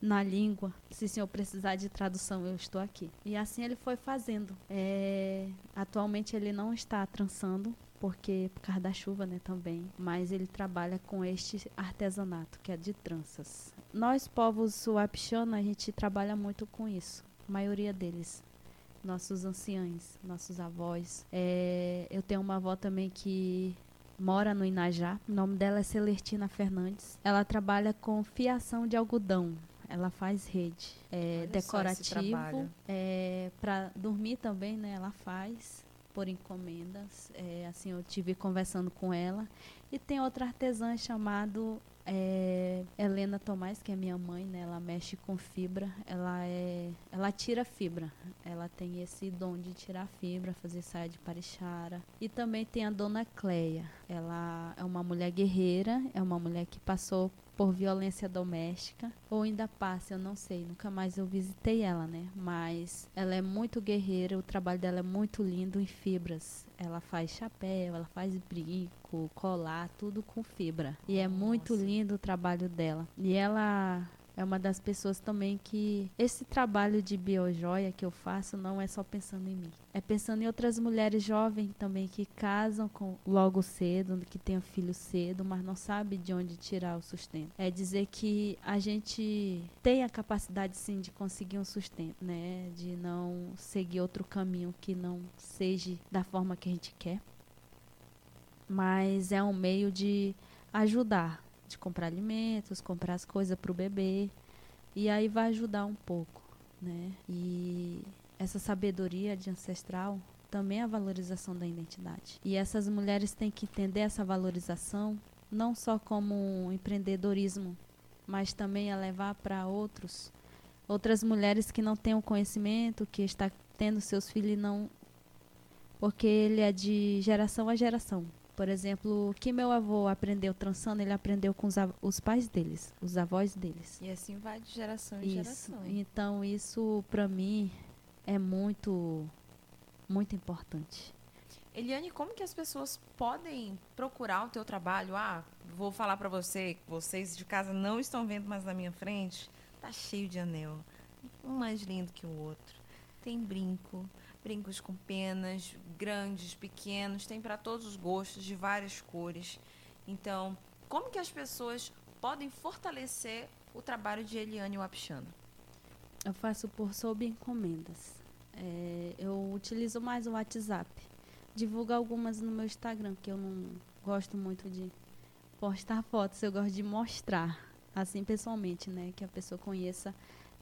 na língua. Se o senhor precisar de tradução, eu estou aqui. E assim ele foi fazendo. É, atualmente ele não está trançando, porque por causa da chuva, né, também. Mas ele trabalha com este artesanato, que é de tranças. Nós, povos Wapixana, a gente trabalha muito com isso. A maioria deles. Nossos anciãos, nossos avós. É, eu tenho uma avó também que mora no Inajá. O nome dela é Celertina Fernandes. Ela trabalha com fiação de algodão ela faz rede é, decorativo é, para dormir também né ela faz por encomendas é, assim eu tive conversando com ela e tem outra artesã chamado É, Helena Tomás, que é minha mãe, né? Ela mexe com fibra. Ela é, ela tira fibra. Ela tem esse dom de tirar fibra, fazer saia de parixara. E também tem a Dona Cleia. Ela é uma mulher guerreira, é uma mulher que passou por violência doméstica ou ainda passa, eu não sei, nunca mais eu visitei ela, né? Mas ela é muito guerreira, o trabalho dela é muito lindo em fibras. Ela faz chapéu, ela faz brinco, colar, tudo com fibra. E é muito lindo o trabalho dela. E ela é uma das pessoas também que esse trabalho de biojoia que eu faço não é só pensando em mim. É pensando em outras mulheres jovens também que casam com logo cedo, que têm filho cedo, mas não sabe de onde tirar o sustento. É dizer que a gente tem a capacidade sim de conseguir um sustento, né? De não seguir outro caminho que não seja da forma que a gente quer. Mas é um meio de ajudar, de comprar alimentos, comprar as coisas para o bebê. E aí vai ajudar um pouco, né? E essa sabedoria de ancestral também é a valorização da identidade. E essas mulheres têm que entender essa valorização não só como um empreendedorismo, mas também a levar para outros outras mulheres que não têm o conhecimento, que está tendo seus filhos e não porque ele é de geração a geração. Por exemplo, o que meu avô aprendeu trançando, ele aprendeu com os, os pais deles, os avós deles. E assim vai de geração em isso. geração. Então, isso para mim é muito, muito importante. Eliane, como que as pessoas podem procurar o teu trabalho? Ah, vou falar para você, vocês de casa não estão vendo mais na minha frente. Tá cheio de anel, um mais lindo que o outro. Tem brinco, brincos com penas, grandes, pequenos, tem para todos os gostos, de várias cores. Então, como que as pessoas podem fortalecer o trabalho de Eliane Wapichano? Eu faço por sob encomendas. É, eu utilizo mais o WhatsApp. Divulgo algumas no meu Instagram, que eu não gosto muito de postar fotos, eu gosto de mostrar, assim pessoalmente, né? Que a pessoa conheça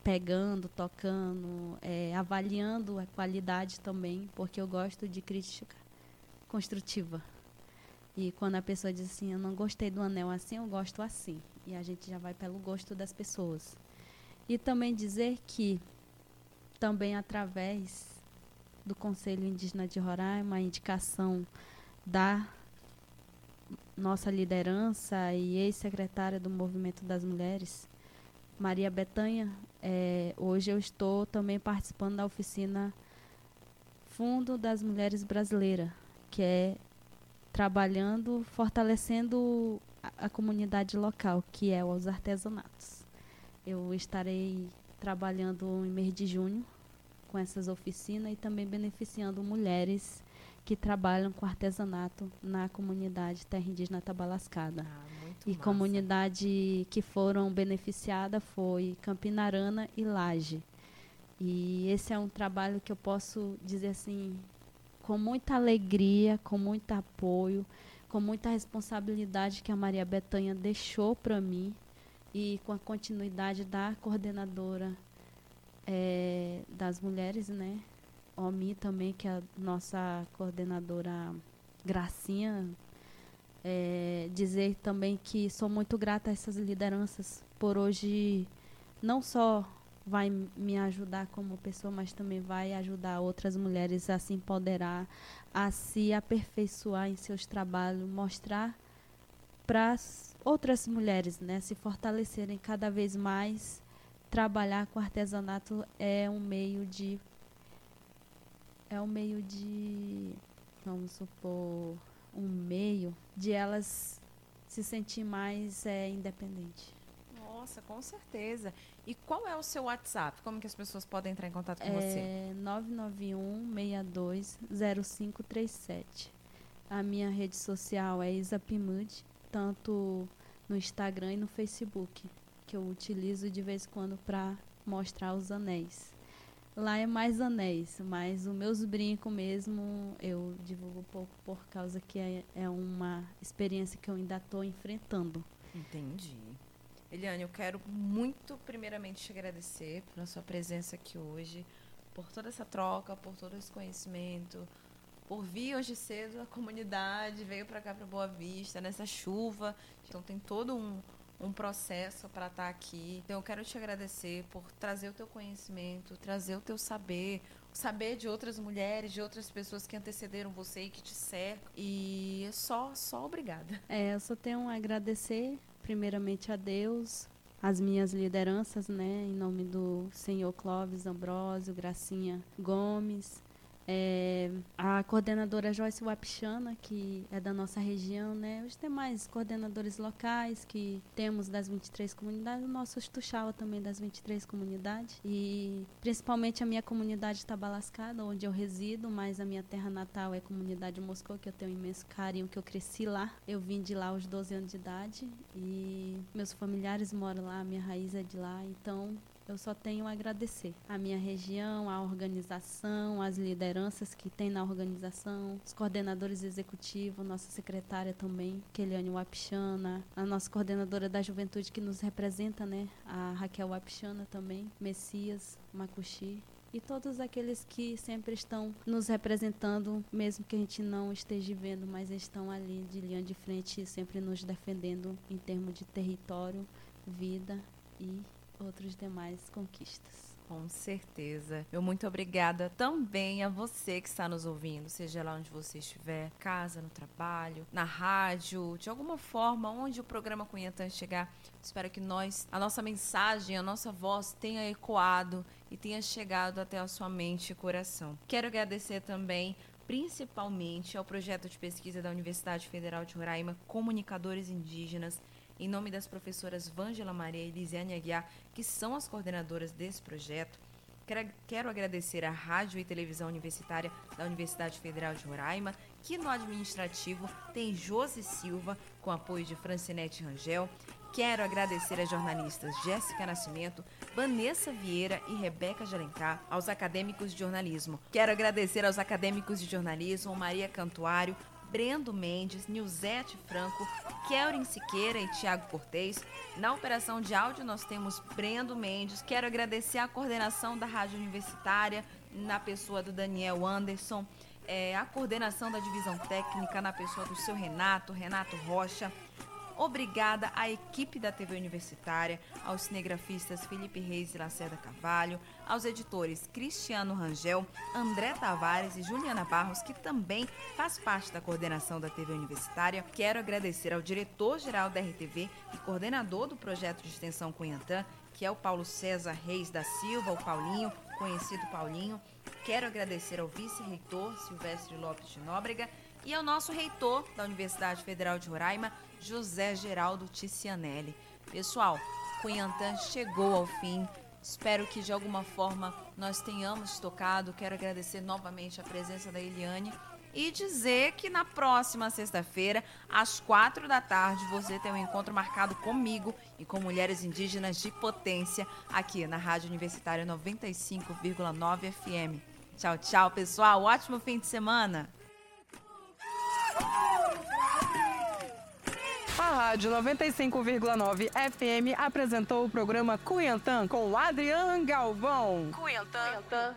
pegando, tocando, é, avaliando a qualidade também, porque eu gosto de crítica construtiva. E quando a pessoa diz assim, eu não gostei do anel assim, eu gosto assim. E a gente já vai pelo gosto das pessoas. E também dizer que, também através do Conselho Indígena de Roraima, a indicação da nossa liderança e ex-secretária do Movimento das Mulheres, Maria Betanha, é, hoje eu estou também participando da oficina Fundo das Mulheres Brasileiras, que é trabalhando, fortalecendo a, a comunidade local, que é os artesanatos. Eu estarei trabalhando em mês de junho com essas oficinas e também beneficiando mulheres que trabalham com artesanato na comunidade terra indígena Tabalascada. Ah, e massa. comunidade que foram beneficiadas foi Campinarana e Laje. E esse é um trabalho que eu posso dizer assim, com muita alegria, com muito apoio, com muita responsabilidade que a Maria Betanha deixou para mim e com a continuidade da coordenadora é, das mulheres, né? OMI também, que é a nossa coordenadora Gracinha é, dizer também que sou muito grata a essas lideranças por hoje não só vai me ajudar como pessoa, mas também vai ajudar outras mulheres a se empoderar, a se aperfeiçoar em seus trabalhos, mostrar para outras mulheres, né, se fortalecerem cada vez mais. Trabalhar com artesanato é um meio de é um meio de vamos supor um meio de elas se sentir mais é, independente. Nossa, com certeza. E qual é o seu WhatsApp? Como que as pessoas podem entrar em contato com é você? 991-620537. A minha rede social é Isapimud, tanto no Instagram e no Facebook, que eu utilizo de vez em quando para mostrar os anéis. Lá é mais anéis, mas os meus brincos mesmo eu divulgo pouco por causa que é, é uma experiência que eu ainda estou enfrentando. Entendi. Eliane, eu quero muito, primeiramente, te agradecer pela sua presença aqui hoje, por toda essa troca, por todo esse conhecimento, por vir hoje cedo a comunidade, veio para cá para Boa Vista, nessa chuva. Então tem todo um, um processo para estar tá aqui. Então eu quero te agradecer por trazer o teu conhecimento, trazer o teu saber, saber de outras mulheres, de outras pessoas que antecederam você e que te cercam. E só, só obrigada. É, eu só tenho a agradecer primeiramente a Deus, as minhas lideranças, né, em nome do senhor Clóvis Ambrósio, Gracinha Gomes, é, a coordenadora Joyce Wapichana, que é da nossa região, né? Os demais coordenadores locais que temos das 23 comunidades, o nosso Tuxaua também das 23 comunidades. E principalmente a minha comunidade Tabalascada, onde eu resido, mas a minha terra natal é a comunidade Moscou, que eu tenho um imenso carinho, que eu cresci lá. Eu vim de lá aos 12 anos de idade e meus familiares moram lá, minha raiz é de lá. Então, eu só tenho a agradecer a minha região, a organização, as lideranças que tem na organização, os coordenadores executivos, nossa secretária também, Keliane Wapichana, a nossa coordenadora da juventude que nos representa, né, a Raquel Wapichana também, Messias Macuxi, e todos aqueles que sempre estão nos representando, mesmo que a gente não esteja vendo, mas estão ali de linha de frente, sempre nos defendendo em termos de território, vida e outras demais conquistas. Com certeza. Eu muito obrigada também a você que está nos ouvindo, seja lá onde você estiver, casa, no trabalho, na rádio, de alguma forma, onde o programa Cunhatã chegar. Espero que nós, a nossa mensagem, a nossa voz tenha ecoado e tenha chegado até a sua mente e coração. Quero agradecer também principalmente ao projeto de pesquisa da Universidade Federal de Roraima, Comunicadores Indígenas, em nome das professoras Vângela Maria e Lisiane Aguiar, que são as coordenadoras desse projeto, quero agradecer à Rádio e Televisão Universitária da Universidade Federal de Roraima, que no administrativo tem Josi Silva, com apoio de Francinete Rangel. Quero agradecer às jornalistas Jéssica Nascimento, Vanessa Vieira e Rebeca Jalencar, aos acadêmicos de jornalismo. Quero agradecer aos acadêmicos de jornalismo Maria Cantuário, Brendo Mendes, Nilzete Franco, Kelrin Siqueira e Tiago Cortez. Na operação de áudio nós temos Brendo Mendes. Quero agradecer a coordenação da Rádio Universitária, na pessoa do Daniel Anderson, é, a coordenação da divisão técnica na pessoa do seu Renato, Renato Rocha, Obrigada à equipe da TV Universitária, aos cinegrafistas Felipe Reis e Lacerda Carvalho, aos editores Cristiano Rangel, André Tavares e Juliana Barros, que também faz parte da coordenação da TV Universitária. Quero agradecer ao diretor-geral da RTV e coordenador do projeto de extensão Cunhantã, que é o Paulo César Reis da Silva, o Paulinho, conhecido Paulinho. Quero agradecer ao vice-reitor Silvestre Lopes de Nóbrega e ao nosso reitor da Universidade Federal de Roraima, José Geraldo Ticianelli. Pessoal, Cunhantã chegou ao fim. Espero que de alguma forma nós tenhamos tocado. Quero agradecer novamente a presença da Eliane e dizer que na próxima sexta-feira, às quatro da tarde, você tem um encontro marcado comigo e com mulheres indígenas de potência aqui na Rádio Universitária 95,9 FM. Tchau, tchau, pessoal. Ótimo fim de semana. A Rádio 95,9 FM apresentou o programa Cuiantã com Adriano Galvão. Cuiantã.